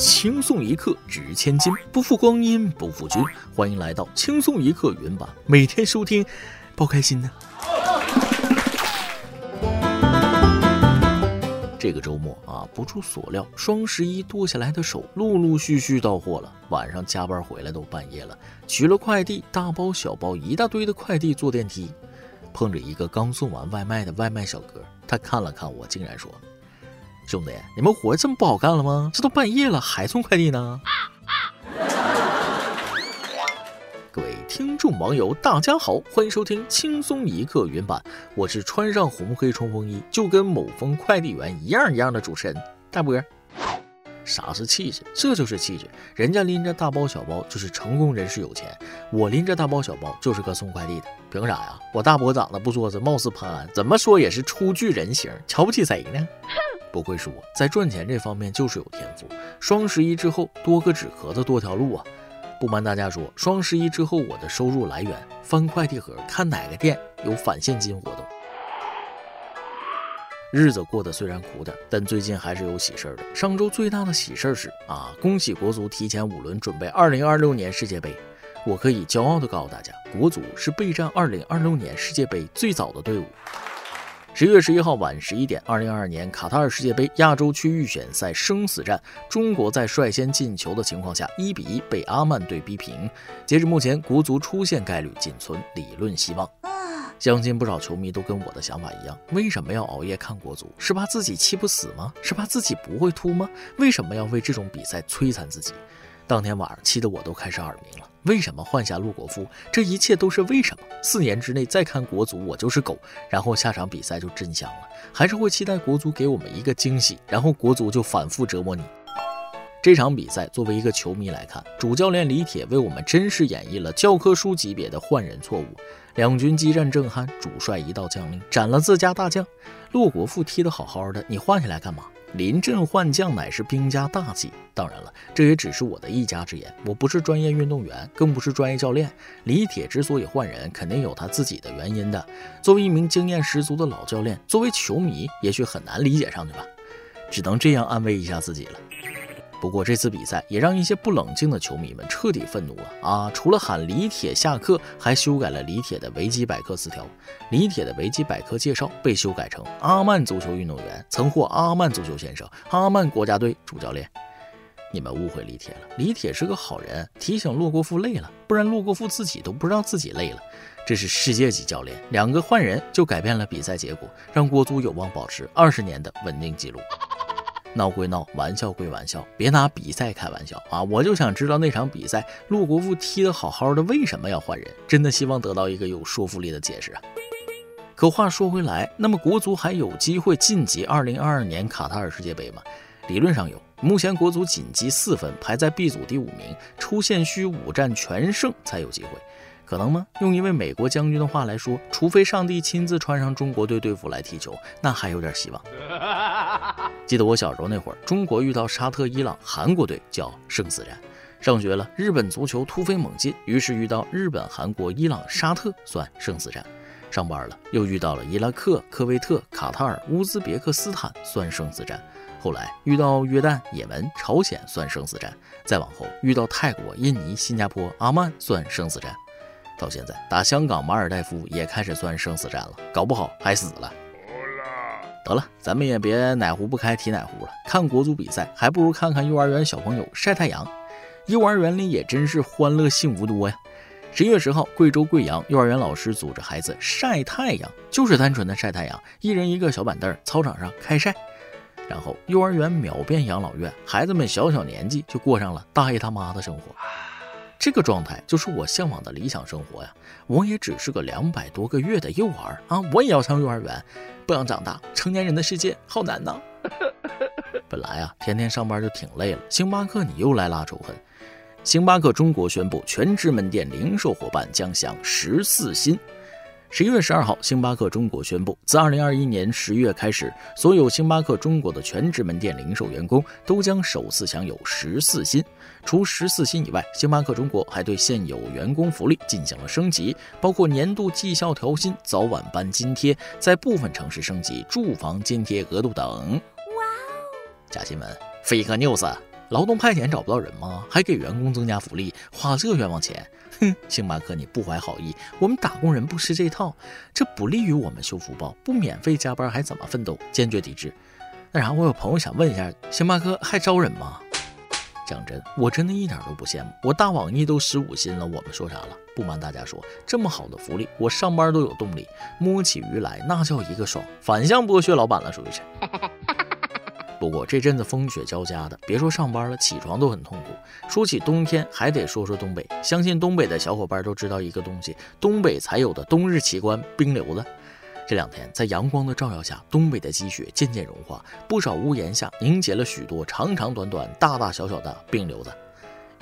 轻松一刻值千金，不负光阴不负君。欢迎来到轻松一刻云版，每天收听，包开心呢。这个周末啊，不出所料，双十一剁下来的手陆陆续续到货了。晚上加班回来都半夜了，取了快递，大包小包一大堆的快递，坐电梯，碰着一个刚送完外卖的外卖小哥，他看了看我，竟然说。兄弟，你们活这么不好干了吗？这都半夜了还送快递呢？各位听众网友，大家好，欢迎收听轻松一刻原版，我是穿上红黑冲锋衣就跟某峰快递员一样一样的主持人大波儿。啥是气质？这就是气质。人家拎着大包小包就是成功人士有钱，我拎着大包小包就是个送快递的，凭啥呀？我大伯长得不作死，貌似潘安，怎么说也是初具人形，瞧不起谁呢？不愧是我在赚钱这方面就是有天赋。双十一之后多个纸壳子多条路啊！不瞒大家说，双十一之后我的收入来源翻快递盒，看哪个店有返现金活动。日子过得虽然苦点，但最近还是有喜事儿的。上周最大的喜事儿是啊，恭喜国足提前五轮准备二零二六年世界杯。我可以骄傲地告诉大家，国足是备战二零二六年世界杯最早的队伍。十月十一号晚十一点，二零二二年卡塔尔世界杯亚洲区预选赛生死战，中国在率先进球的情况下，一比一被阿曼队逼平。截至目前，国足出线概率仅存理论希望。相信不少球迷都跟我的想法一样，为什么要熬夜看国足？是怕自己气不死吗？是怕自己不会突吗？为什么要为这种比赛摧残自己？当天晚上气得我都开始耳鸣了。为什么换下陆国富？这一切都是为什么？四年之内再看国足，我就是狗。然后下场比赛就真香了，还是会期待国足给我们一个惊喜，然后国足就反复折磨你。这场比赛作为一个球迷来看，主教练李铁为我们真实演绎了教科书级别的换人错误。两军激战正酣，主帅一道将令斩了自家大将。骆国富踢得好好的，你换下来干嘛？临阵换将乃是兵家大忌。当然了，这也只是我的一家之言。我不是专业运动员，更不是专业教练。李铁之所以换人，肯定有他自己的原因的。作为一名经验十足的老教练，作为球迷，也许很难理解上去吧，只能这样安慰一下自己了。不过这次比赛也让一些不冷静的球迷们彻底愤怒了啊！除了喊李铁下课，还修改了李铁的维基百科词条。李铁的维基百科介绍被修改成阿曼足球运动员，曾获阿曼足球先生、阿曼国家队主教练。你们误会李铁了，李铁是个好人，提醒洛国富累了，不然洛国富自己都不知道自己累了。这是世界级教练，两个换人就改变了比赛结果，让国足有望保持二十年的稳定记录。闹归闹，玩笑归玩笑，别拿比赛开玩笑啊！我就想知道那场比赛，陆国富踢得好好的，为什么要换人？真的希望得到一个有说服力的解释啊！可话说回来，那么国足还有机会晋级2022年卡塔尔世界杯吗？理论上有，目前国足仅积四分，排在 B 组第五名，出线需五战全胜才有机会。可能吗？用一位美国将军的话来说，除非上帝亲自穿上中国队队服来踢球，那还有点希望。记得我小时候那会儿，中国遇到沙特、伊朗、韩国队叫生死战。上学了，日本足球突飞猛进，于是遇到日本、韩国、伊朗、沙特算生死战。上班了，又遇到了伊拉克、科威特、卡塔尔、乌兹别克斯坦算生死战。后来遇到约旦、也门、朝鲜算生死战。再往后遇到泰国、印尼、新加坡、阿曼算生死战。到现在打香港马尔代夫也开始算生死战了，搞不好还死了。得了，咱们也别哪壶不开提哪壶了。看国足比赛，还不如看看幼儿园小朋友晒太阳。幼儿园里也真是欢乐幸福多呀。十一月十号，贵州贵阳幼儿园老师组织孩子晒太阳，就是单纯的晒太阳，一人一个小板凳，操场上开晒。然后幼儿园秒变养老院，孩子们小小年纪就过上了大爷他妈的生活。这个状态就是我向往的理想生活呀！我也只是个两百多个月的幼儿啊，我也要上幼儿园，不想长大。成年人的世界好难呐！本来啊，天天上班就挺累了，星巴克你又来拉仇恨。星巴克中国宣布，全职门店零售伙伴将享十四薪。十一月十二号，星巴克中国宣布，自二零二一年十月开始，所有星巴克中国的全职门店零售员工都将首次享有十四薪。除十四薪以外，星巴克中国还对现有员工福利进行了升级，包括年度绩效调薪、早晚班津贴，在部分城市升级住房津贴额度等。哇哦！假新闻，fake news，劳动派遣找不到人吗？还给员工增加福利，花这冤枉钱？哼，星巴克你不怀好意，我们打工人不吃这套，这不利于我们修福报，不免费加班还怎么奋斗？坚决抵制。那啥，我有朋友想问一下，星巴克还招人吗？讲真，我真的一点都不羡慕。我大网易都十五薪了，我们说啥了？不瞒大家说，这么好的福利，我上班都有动力，摸起鱼来那叫一个爽，反向剥削老板了，属于是。不过这阵子风雪交加的，别说上班了，起床都很痛苦。说起冬天，还得说说东北。相信东北的小伙伴都知道一个东西，东北才有的冬日奇观——冰溜子。这两天在阳光的照耀下，东北的积雪渐渐融化，不少屋檐下凝结了许多长长短短、大大小小的冰瘤子。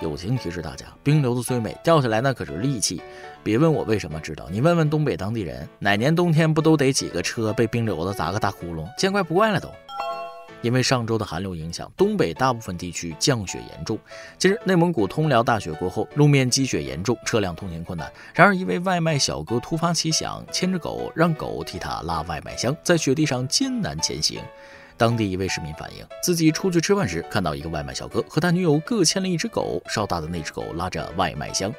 友情提示大家，冰瘤子虽美，掉下来那可是利器。别问我为什么知道，你问问东北当地人，哪年冬天不都得几个车被冰瘤子砸个大窟窿？见怪不怪了都。因为上周的寒流影响，东北大部分地区降雪严重。近日，内蒙古通辽大雪过后，路面积雪严重，车辆通行困难。然而，一位外卖小哥突发奇想，牵着狗，让狗替他拉外卖箱，在雪地上艰难前行。当地一位市民反映，自己出去吃饭时，看到一个外卖小哥和他女友各牵了一只狗，稍大的那只狗拉着外卖箱。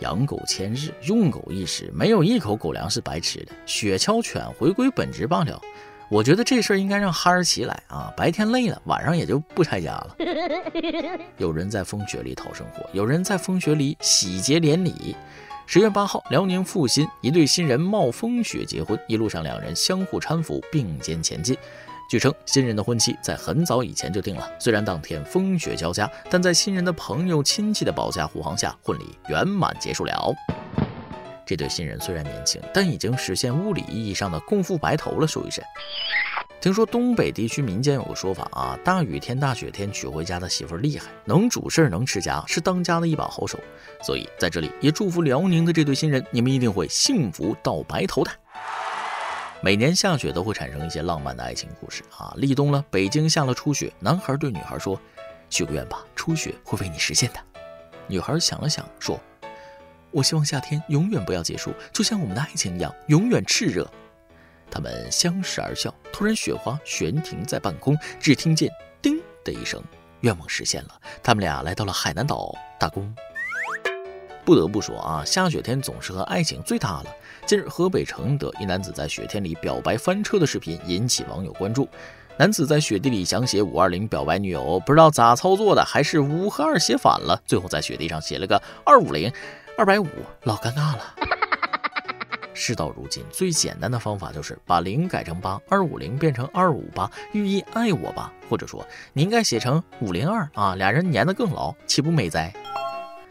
养狗千日，用狗一时，没有一口狗粮是白吃的。雪橇犬回归本职罢了。我觉得这事儿应该让哈士奇来啊！白天累了，晚上也就不拆家了。有人在风雪里讨生活，有人在风雪里喜结连理。十月八号，辽宁阜新一对新人冒风雪结婚，一路上两人相互搀扶，并肩前进。据称，新人的婚期在很早以前就定了。虽然当天风雪交加，但在新人的朋友亲戚的保驾护航下，婚礼圆满结束了。这对新人虽然年轻，但已经实现物理意义上的共赴白头了，属于是。听说东北地区民间有个说法啊，大雨天、大雪天娶回家的媳妇厉害，能主事、能持家，是当家的一把好手。所以在这里也祝福辽宁的这对新人，你们一定会幸福到白头的。每年下雪都会产生一些浪漫的爱情故事啊。立冬了，北京下了初雪，男孩对女孩说：“许个愿吧，初雪会为你实现的。”女孩想了想说。我希望夏天永远不要结束，就像我们的爱情一样，永远炽热。他们相视而笑，突然雪花悬停在半空，只听见“叮”的一声，愿望实现了。他们俩来到了海南岛打工。不得不说啊，下雪天总是和爱情最搭了。近日，河北承德一男子在雪天里表白翻车的视频引起网友关注。男子在雪地里想写五二零表白女友，不知道咋操作的，还是五和二写反了，最后在雪地上写了个二五零。二百五，老尴尬了。事到如今，最简单的方法就是把零改成八，二五零变成二五八，寓意爱我吧。或者说，你应该写成五零二啊，俩人粘得更牢，岂不美哉？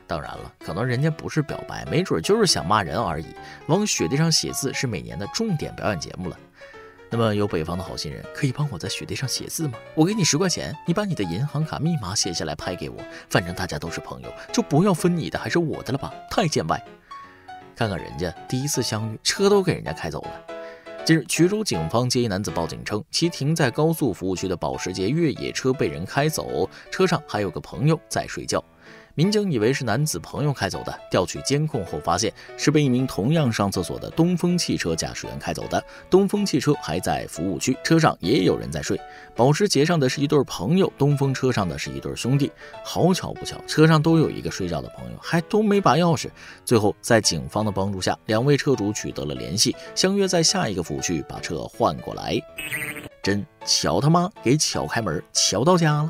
当然了，可能人家不是表白，没准就是想骂人而已。往雪地上写字是每年的重点表演节目了。那么有北方的好心人，可以帮我在雪地上写字吗？我给你十块钱，你把你的银行卡密码写下来拍给我，反正大家都是朋友，就不要分你的还是我的了吧，太见外。看看人家第一次相遇，车都给人家开走了。近日，衢州警方接一男子报警称，其停在高速服务区的保时捷越野车被人开走，车上还有个朋友在睡觉。民警以为是男子朋友开走的，调取监控后发现是被一名同样上厕所的东风汽车驾驶员开走的。东风汽车还在服务区，车上也有人在睡。保时捷上的是一对朋友，东风车上的是一对兄弟。好巧不巧，车上都有一个睡觉的朋友，还都没把钥匙。最后在警方的帮助下，两位车主取得了联系，相约在下一个服务区把车换过来。真巧他妈给巧开门，巧到家了。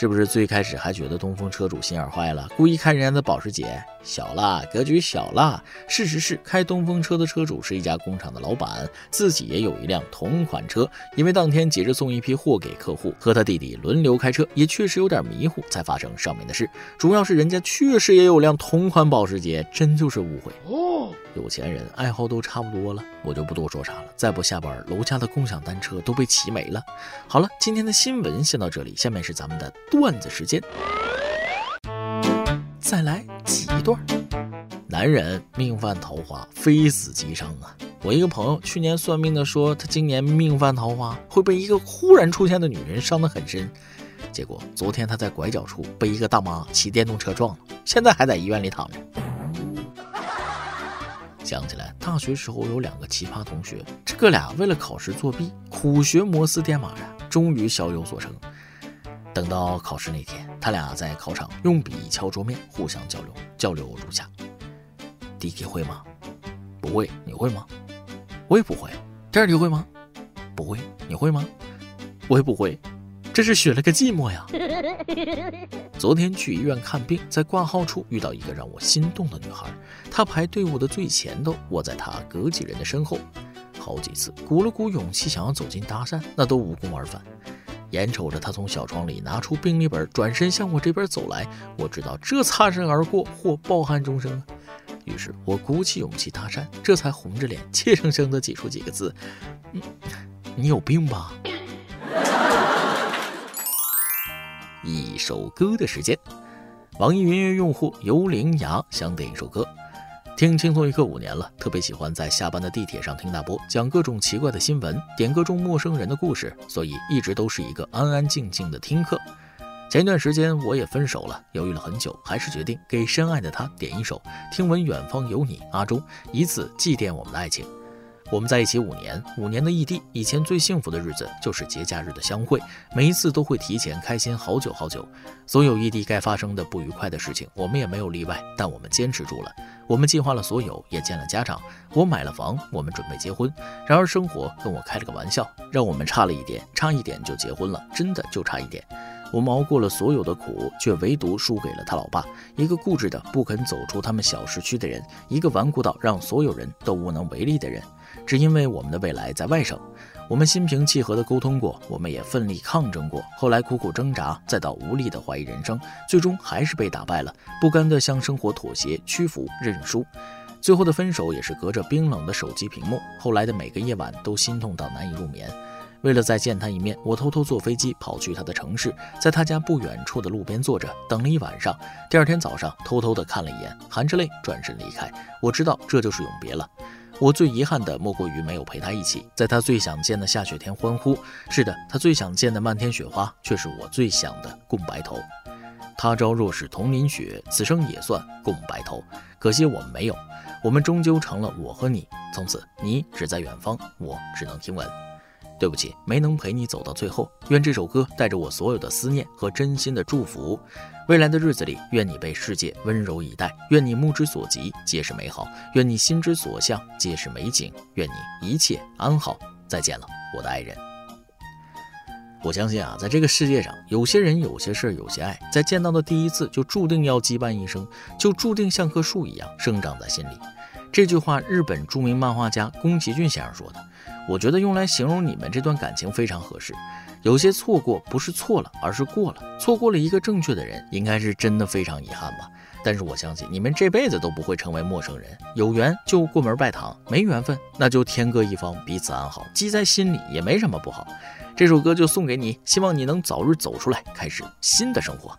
是不是最开始还觉得东风车主心眼坏了，故意看人家的保时捷？小了，格局小了。事实是，开东风车的车主是一家工厂的老板，自己也有一辆同款车。因为当天急着送一批货给客户，和他弟弟轮流开车，也确实有点迷糊，才发生上面的事。主要是人家确实也有辆同款保时捷，真就是误会。哦，有钱人爱好都差不多了，我就不多说啥了。再不下班，楼下的共享单车都被骑没了。好了，今天的新闻先到这里，下面是咱们的段子时间。再来几段。男人命犯桃花，非死即伤啊！我一个朋友去年算命的说，他今年命犯桃花，会被一个忽然出现的女人伤得很深。结果昨天他在拐角处被一个大妈骑电动车撞了，现在还在医院里躺着。想起来大学时候有两个奇葩同学，这哥俩为了考试作弊，苦学摩斯电码呀，终于小有所成。等到考试那天，他俩在考场用笔敲桌面，互相交流。交流如下：第一题会吗？不会。你会吗？我也不会。第二题会吗？不会。你会吗？我也不会。这是选了个寂寞呀。昨天去医院看病，在挂号处遇到一个让我心动的女孩，她排队伍的最前头，我在她隔几人的身后，好几次鼓了鼓勇气想要走近搭讪，那都无功而返。眼瞅着他从小窗里拿出病历本，转身向我这边走来，我知道这擦身而过或抱憾终生。于是我鼓起勇气搭讪，这才红着脸，怯生生地挤出几个字：“嗯，你有病吧？” 一首歌的时间，网易云音乐用户游灵牙想点一首歌，听轻松一刻五年了，特别喜欢在下班的地铁上听大波讲各种奇怪的新闻，点各种陌生人的故事，所以一直都是一个安安静静的听课。前一段时间我也分手了，犹豫了很久，还是决定给深爱的他点一首《听闻远方有你》，阿忠，以此祭奠我们的爱情。我们在一起五年，五年的异地，以前最幸福的日子就是节假日的相会，每一次都会提前开心好久好久。所有异地该发生的不愉快的事情，我们也没有例外，但我们坚持住了。我们计划了所有，也见了家长，我买了房，我们准备结婚。然而生活跟我开了个玩笑，让我们差了一点，差一点就结婚了，真的就差一点。我们熬过了所有的苦，却唯独输给了他老爸，一个固执的不肯走出他们小市区的人，一个顽固到让所有人都无能为力的人。只因为我们的未来在外省，我们心平气和地沟通过，我们也奋力抗争过，后来苦苦挣扎，再到无力的怀疑人生，最终还是被打败了，不甘地向生活妥协、屈服、认输。最后的分手也是隔着冰冷的手机屏幕，后来的每个夜晚都心痛到难以入眠。为了再见他一面，我偷偷坐飞机跑去他的城市，在他家不远处的路边坐着，等了一晚上。第二天早上，偷偷的看了一眼，含着泪转身离开。我知道这就是永别了。我最遗憾的莫过于没有陪他一起，在他最想见的下雪天欢呼。是的，他最想见的漫天雪花，却是我最想的共白头。他朝若是同淋雪，此生也算共白头。可惜我们没有，我们终究成了我和你。从此，你只在远方，我只能听闻。对不起，没能陪你走到最后。愿这首歌带着我所有的思念和真心的祝福。未来的日子里，愿你被世界温柔以待，愿你目之所及皆是美好，愿你心之所向皆是美景，愿你一切安好。再见了，我的爱人。我相信啊，在这个世界上，有些人、有些事、有些爱，在见到的第一次就注定要羁绊一生，就注定像棵树一样生长在心里。这句话，日本著名漫画家宫崎骏先生说的。我觉得用来形容你们这段感情非常合适。有些错过不是错了，而是过了。错过了一个正确的人，应该是真的非常遗憾吧。但是我相信你们这辈子都不会成为陌生人。有缘就过门拜堂，没缘分那就天各一方，彼此安好，记在心里也没什么不好。这首歌就送给你，希望你能早日走出来，开始新的生活。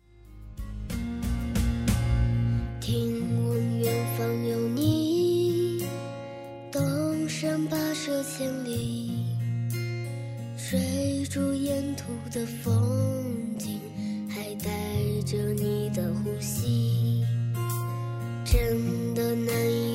山吧。这千里，追逐沿途的风景，还带着你的呼吸，真的难以。